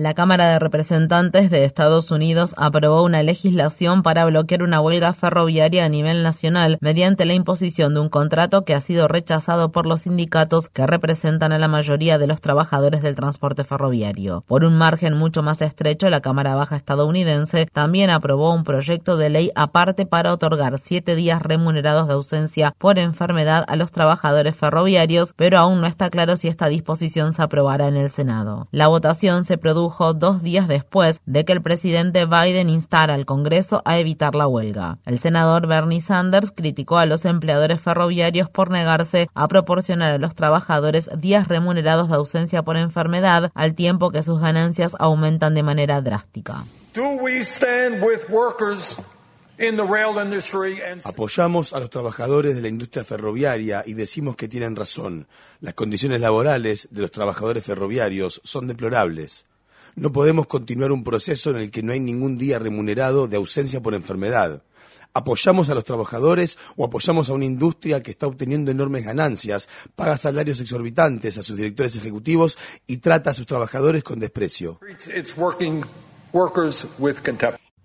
La Cámara de Representantes de Estados Unidos aprobó una legislación para bloquear una huelga ferroviaria a nivel nacional mediante la imposición de un contrato que ha sido rechazado por los sindicatos que representan a la mayoría de los trabajadores del transporte ferroviario. Por un margen mucho más estrecho, la Cámara Baja estadounidense también aprobó un proyecto de ley aparte para otorgar siete días remunerados de ausencia por enfermedad a los trabajadores ferroviarios, pero aún no está claro si esta disposición se aprobará en el Senado. La votación se produjo dos días después de que el presidente Biden instara al Congreso a evitar la huelga. El senador Bernie Sanders criticó a los empleadores ferroviarios por negarse a proporcionar a los trabajadores días remunerados de ausencia por enfermedad al tiempo que sus ganancias aumentan de manera drástica. Apoyamos a los trabajadores de la industria ferroviaria y decimos que tienen razón. Las condiciones laborales de los trabajadores ferroviarios son deplorables. No podemos continuar un proceso en el que no hay ningún día remunerado de ausencia por enfermedad. ¿Apoyamos a los trabajadores o apoyamos a una industria que está obteniendo enormes ganancias, paga salarios exorbitantes a sus directores ejecutivos y trata a sus trabajadores con desprecio?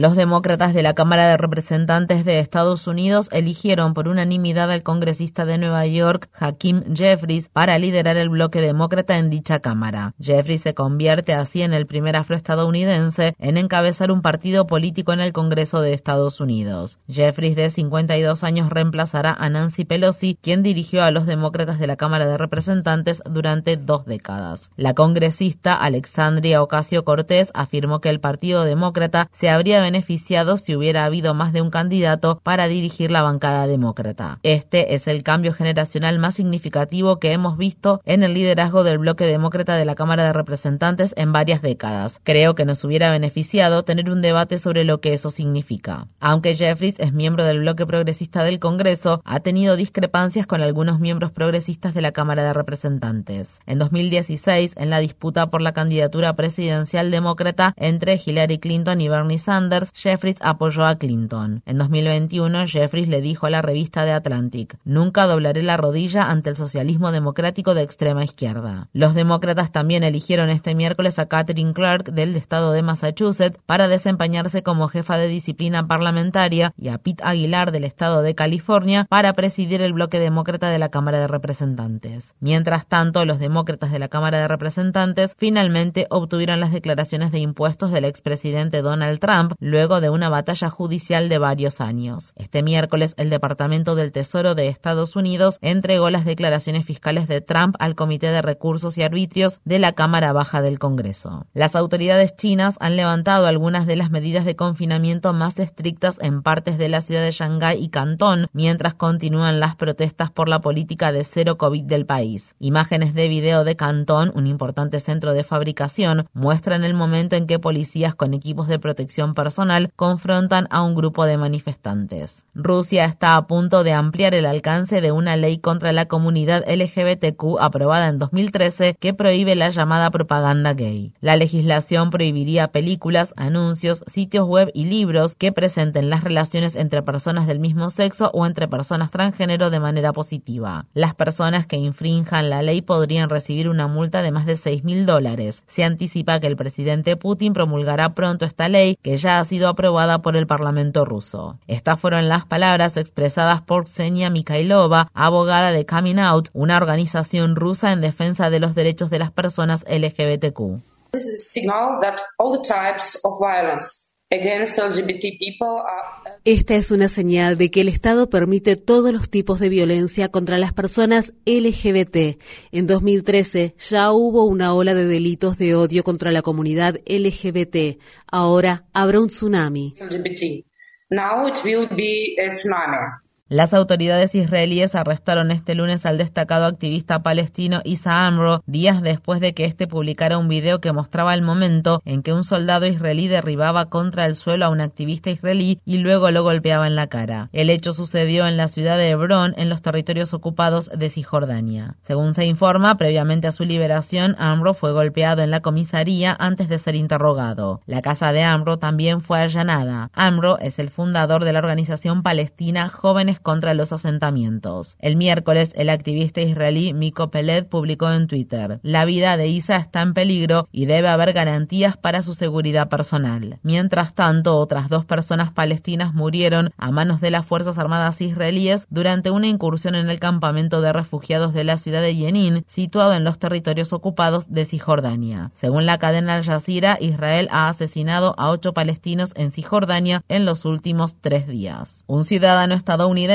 Los demócratas de la Cámara de Representantes de Estados Unidos eligieron por unanimidad al congresista de Nueva York, Hakim Jeffries, para liderar el bloque demócrata en dicha Cámara. Jeffries se convierte así en el primer afroestadounidense en encabezar un partido político en el Congreso de Estados Unidos. Jeffries, de 52 años, reemplazará a Nancy Pelosi, quien dirigió a los demócratas de la Cámara de Representantes durante dos décadas. La congresista Alexandria Ocasio Cortés afirmó que el Partido Demócrata se habría beneficiado si hubiera habido más de un candidato para dirigir la bancada demócrata. Este es el cambio generacional más significativo que hemos visto en el liderazgo del bloque demócrata de la Cámara de Representantes en varias décadas. Creo que nos hubiera beneficiado tener un debate sobre lo que eso significa. Aunque Jeffries es miembro del bloque progresista del Congreso, ha tenido discrepancias con algunos miembros progresistas de la Cámara de Representantes. En 2016, en la disputa por la candidatura presidencial demócrata entre Hillary Clinton y Bernie Sanders, Jeffries apoyó a Clinton. En 2021, Jeffries le dijo a la revista The Atlantic, nunca doblaré la rodilla ante el socialismo democrático de extrema izquierda. Los demócratas también eligieron este miércoles a Catherine Clark del estado de Massachusetts para desempeñarse como jefa de disciplina parlamentaria y a Pete Aguilar del estado de California para presidir el bloque demócrata de la Cámara de Representantes. Mientras tanto, los demócratas de la Cámara de Representantes finalmente obtuvieron las declaraciones de impuestos del expresidente Donald Trump luego de una batalla judicial de varios años. Este miércoles, el Departamento del Tesoro de Estados Unidos entregó las declaraciones fiscales de Trump al Comité de Recursos y Arbitrios de la Cámara Baja del Congreso. Las autoridades chinas han levantado algunas de las medidas de confinamiento más estrictas en partes de la ciudad de Shanghái y Cantón, mientras continúan las protestas por la política de cero COVID del país. Imágenes de video de Cantón, un importante centro de fabricación, muestran el momento en que policías con equipos de protección personal confrontan a un grupo de manifestantes. Rusia está a punto de ampliar el alcance de una ley contra la comunidad LGBTQ aprobada en 2013 que prohíbe la llamada propaganda gay. La legislación prohibiría películas, anuncios, sitios web y libros que presenten las relaciones entre personas del mismo sexo o entre personas transgénero de manera positiva. Las personas que infrinjan la ley podrían recibir una multa de más de 6 mil dólares. Se anticipa que el presidente Putin promulgará pronto esta ley que ya ha sido aprobada por el Parlamento ruso. Estas fueron las palabras expresadas por Ksenia Mikhailova, abogada de Coming Out, una organización rusa en defensa de los derechos de las personas LGBTQ. Esta es una señal de que el Estado permite todos los tipos de violencia contra las personas LGBT. En 2013 ya hubo una ola de delitos de odio contra la comunidad LGBT. Ahora habrá un tsunami. Now it will be a tsunami. Las autoridades israelíes arrestaron este lunes al destacado activista palestino Isa Amro, días después de que este publicara un video que mostraba el momento en que un soldado israelí derribaba contra el suelo a un activista israelí y luego lo golpeaba en la cara. El hecho sucedió en la ciudad de Hebrón, en los territorios ocupados de Cisjordania. Según se informa, previamente a su liberación, Amro fue golpeado en la comisaría antes de ser interrogado. La casa de Amro también fue allanada. Amro es el fundador de la organización palestina Jóvenes contra los asentamientos. El miércoles, el activista israelí Miko Peled publicó en Twitter, la vida de Isa está en peligro y debe haber garantías para su seguridad personal. Mientras tanto, otras dos personas palestinas murieron a manos de las Fuerzas Armadas israelíes durante una incursión en el campamento de refugiados de la ciudad de Yenin, situado en los territorios ocupados de Cisjordania. Según la cadena Al Jazeera, Israel ha asesinado a ocho palestinos en Cisjordania en los últimos tres días. Un ciudadano estadounidense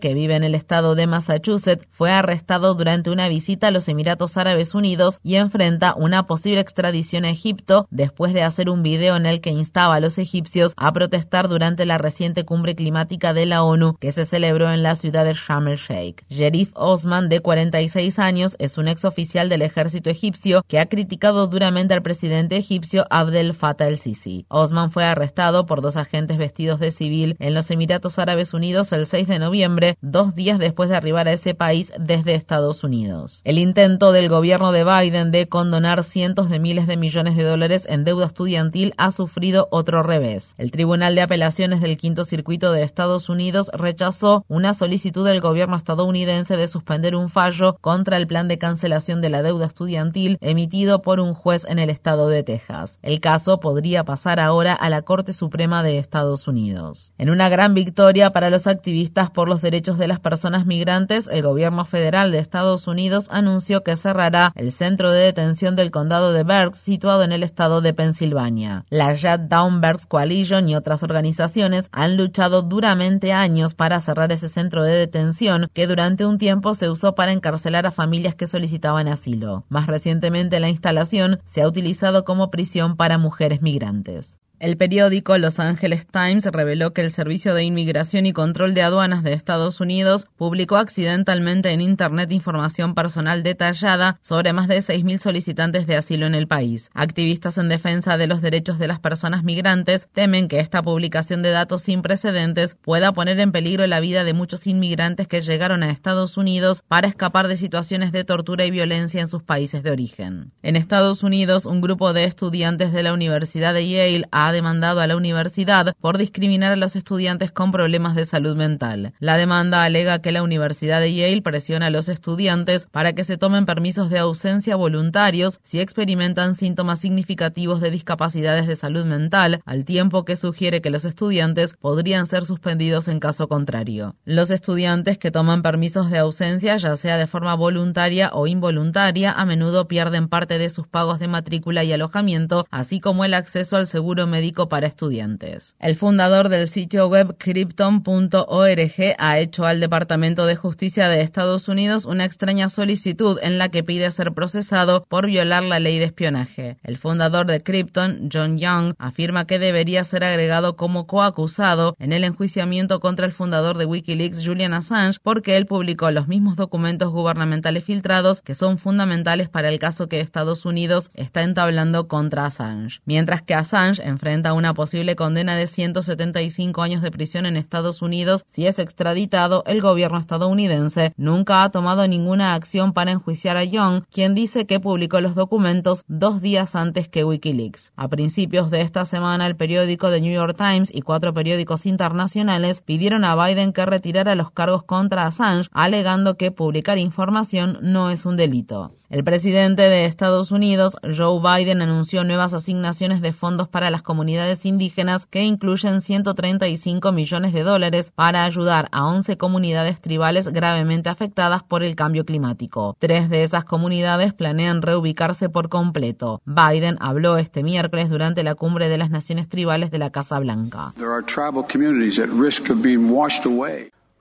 que vive en el estado de Massachusetts fue arrestado durante una visita a los Emiratos Árabes Unidos y enfrenta una posible extradición a Egipto después de hacer un video en el que instaba a los egipcios a protestar durante la reciente cumbre climática de la ONU que se celebró en la ciudad de Sharm el Sheikh. Jerif Osman, de 46 años, es un exoficial del ejército egipcio que ha criticado duramente al presidente egipcio Abdel Fattah el-Sisi. Osman fue arrestado por dos agentes vestidos de civil en los Emiratos Árabes Unidos el 6 de noviembre, dos días después de arribar a ese país desde Estados Unidos. El intento del gobierno de Biden de condonar cientos de miles de millones de dólares en deuda estudiantil ha sufrido otro revés. El Tribunal de Apelaciones del Quinto Circuito de Estados Unidos rechazó una solicitud del gobierno estadounidense de suspender un fallo contra el plan de cancelación de la deuda estudiantil emitido por un juez en el estado de Texas. El caso podría pasar ahora a la Corte Suprema de Estados Unidos. En una gran victoria para los activistas por los derechos de las personas migrantes, el gobierno federal de Estados Unidos anunció que cerrará el centro de detención del condado de Berks situado en el estado de Pensilvania. La Shut Down Berks Coalition y otras organizaciones han luchado duramente años para cerrar ese centro de detención que durante un tiempo se usó para encarcelar a familias que solicitaban asilo. Más recientemente la instalación se ha utilizado como prisión para mujeres migrantes. El periódico Los Angeles Times reveló que el Servicio de Inmigración y Control de Aduanas de Estados Unidos publicó accidentalmente en Internet información personal detallada sobre más de 6.000 solicitantes de asilo en el país. Activistas en defensa de los derechos de las personas migrantes temen que esta publicación de datos sin precedentes pueda poner en peligro la vida de muchos inmigrantes que llegaron a Estados Unidos para escapar de situaciones de tortura y violencia en sus países de origen. En Estados Unidos, un grupo de estudiantes de la Universidad de Yale ha demandado a la universidad por discriminar a los estudiantes con problemas de salud mental. La demanda alega que la Universidad de Yale presiona a los estudiantes para que se tomen permisos de ausencia voluntarios si experimentan síntomas significativos de discapacidades de salud mental, al tiempo que sugiere que los estudiantes podrían ser suspendidos en caso contrario. Los estudiantes que toman permisos de ausencia, ya sea de forma voluntaria o involuntaria, a menudo pierden parte de sus pagos de matrícula y alojamiento, así como el acceso al seguro médico para estudiantes. El fundador del sitio web Krypton.org ha hecho al Departamento de Justicia de Estados Unidos una extraña solicitud en la que pide ser procesado por violar la ley de espionaje. El fundador de Krypton, John Young, afirma que debería ser agregado como coacusado en el enjuiciamiento contra el fundador de Wikileaks, Julian Assange, porque él publicó los mismos documentos gubernamentales filtrados que son fundamentales para el caso que Estados Unidos está entablando contra Assange. Mientras que Assange enfrenta una posible condena de 175 años de prisión en Estados Unidos si es extraditado, el gobierno estadounidense nunca ha tomado ninguna acción para enjuiciar a Young, quien dice que publicó los documentos dos días antes que Wikileaks. A principios de esta semana, el periódico The New York Times y cuatro periódicos internacionales pidieron a Biden que retirara los cargos contra Assange, alegando que publicar información no es un delito. El presidente de Estados Unidos, Joe Biden, anunció nuevas asignaciones de fondos para las comunidades indígenas que incluyen 135 millones de dólares para ayudar a 11 comunidades tribales gravemente afectadas por el cambio climático. Tres de esas comunidades planean reubicarse por completo. Biden habló este miércoles durante la cumbre de las naciones tribales de la Casa Blanca.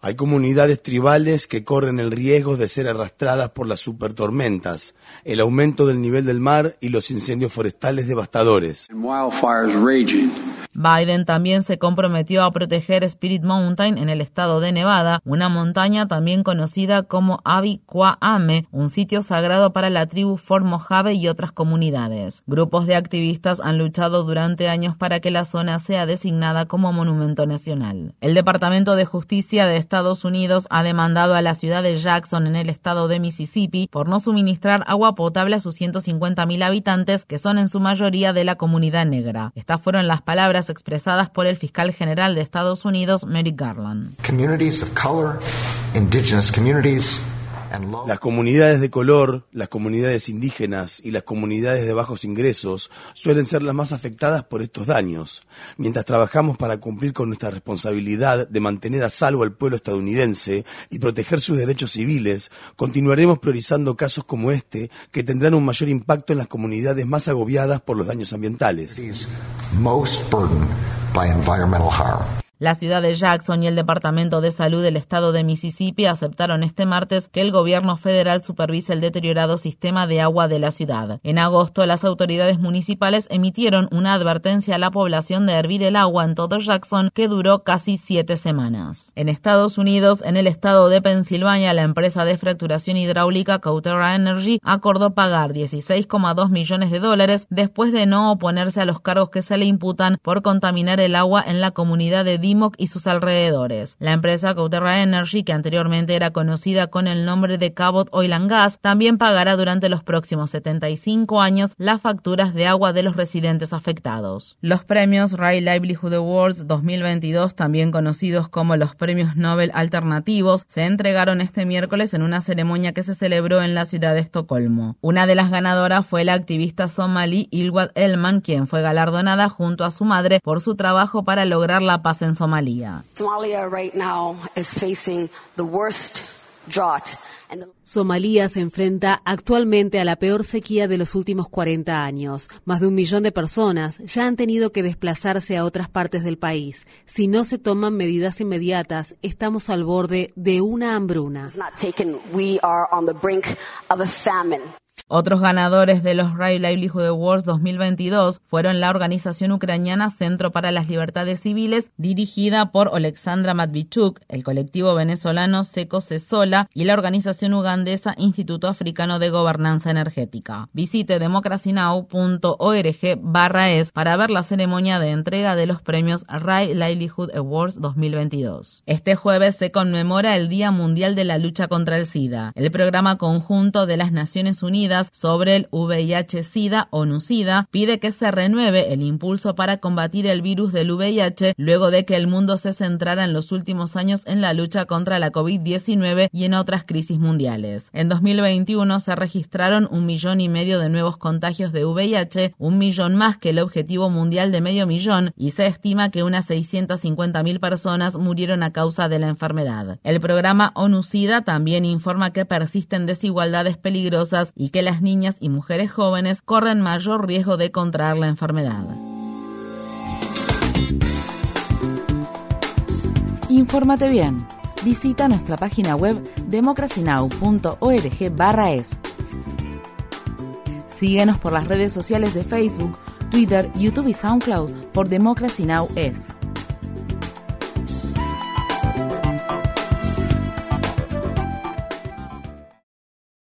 Hay comunidades tribales que corren el riesgo de ser arrastradas por las supertormentas, el aumento del nivel del mar y los incendios forestales devastadores. Biden también se comprometió a proteger Spirit Mountain en el estado de Nevada, una montaña también conocida como Abiquame, un sitio sagrado para la tribu Fort Mojave y otras comunidades. Grupos de activistas han luchado durante años para que la zona sea designada como monumento nacional. El Departamento de Justicia de Estados Unidos ha demandado a la ciudad de Jackson en el estado de Mississippi por no suministrar agua potable a sus 150.000 habitantes, que son en su mayoría de la comunidad negra. Estas fueron las palabras expresadas por el fiscal general de Estados Unidos, Merrick Garland. Las comunidades de color, las comunidades indígenas y las comunidades de bajos ingresos suelen ser las más afectadas por estos daños. Mientras trabajamos para cumplir con nuestra responsabilidad de mantener a salvo al pueblo estadounidense y proteger sus derechos civiles, continuaremos priorizando casos como este que tendrán un mayor impacto en las comunidades más agobiadas por los daños ambientales. La ciudad de Jackson y el Departamento de Salud del estado de Mississippi aceptaron este martes que el gobierno federal supervise el deteriorado sistema de agua de la ciudad. En agosto, las autoridades municipales emitieron una advertencia a la población de hervir el agua en todo Jackson que duró casi siete semanas. En Estados Unidos, en el estado de Pensilvania, la empresa de fracturación hidráulica Cauterra Energy acordó pagar 16,2 millones de dólares después de no oponerse a los cargos que se le imputan por contaminar el agua en la comunidad de y sus alrededores. La empresa Cauterra Energy, que anteriormente era conocida con el nombre de Cabot Oil and Gas, también pagará durante los próximos 75 años las facturas de agua de los residentes afectados. Los premios Ray Livelihood Awards 2022, también conocidos como los premios Nobel alternativos, se entregaron este miércoles en una ceremonia que se celebró en la ciudad de Estocolmo. Una de las ganadoras fue la activista somalí Ilwad Elman, quien fue galardonada junto a su madre por su trabajo para lograr la paz en Somalia. Somalia se enfrenta actualmente a la peor sequía de los últimos 40 años. Más de un millón de personas ya han tenido que desplazarse a otras partes del país. Si no se toman medidas inmediatas, estamos al borde de una hambruna. Otros ganadores de los Right Livelihood Awards 2022 fueron la organización ucraniana Centro para las Libertades Civiles, dirigida por Alexandra Matvichuk, el colectivo venezolano Seco Cesola y la organización ugandesa Instituto Africano de Gobernanza Energética. Visite democracynow.org barra es para ver la ceremonia de entrega de los premios Right Livelihood Awards 2022. Este jueves se conmemora el Día Mundial de la Lucha contra el SIDA. El programa conjunto de las Naciones Unidas sobre el VIH-Sida o NUCIDA pide que se renueve el impulso para combatir el virus del VIH luego de que el mundo se centrara en los últimos años en la lucha contra la COVID-19 y en otras crisis mundiales. En 2021 se registraron un millón y medio de nuevos contagios de VIH, un millón más que el objetivo mundial de medio millón, y se estima que unas 650.000 personas murieron a causa de la enfermedad. El programa ONU-SIDA también informa que persisten desigualdades peligrosas y que las niñas y mujeres jóvenes corren mayor riesgo de contraer la enfermedad. Infórmate bien. Visita nuestra página web democracynow.org/es. Síguenos por las redes sociales de Facebook, Twitter, YouTube y SoundCloud por Democracy Now! es.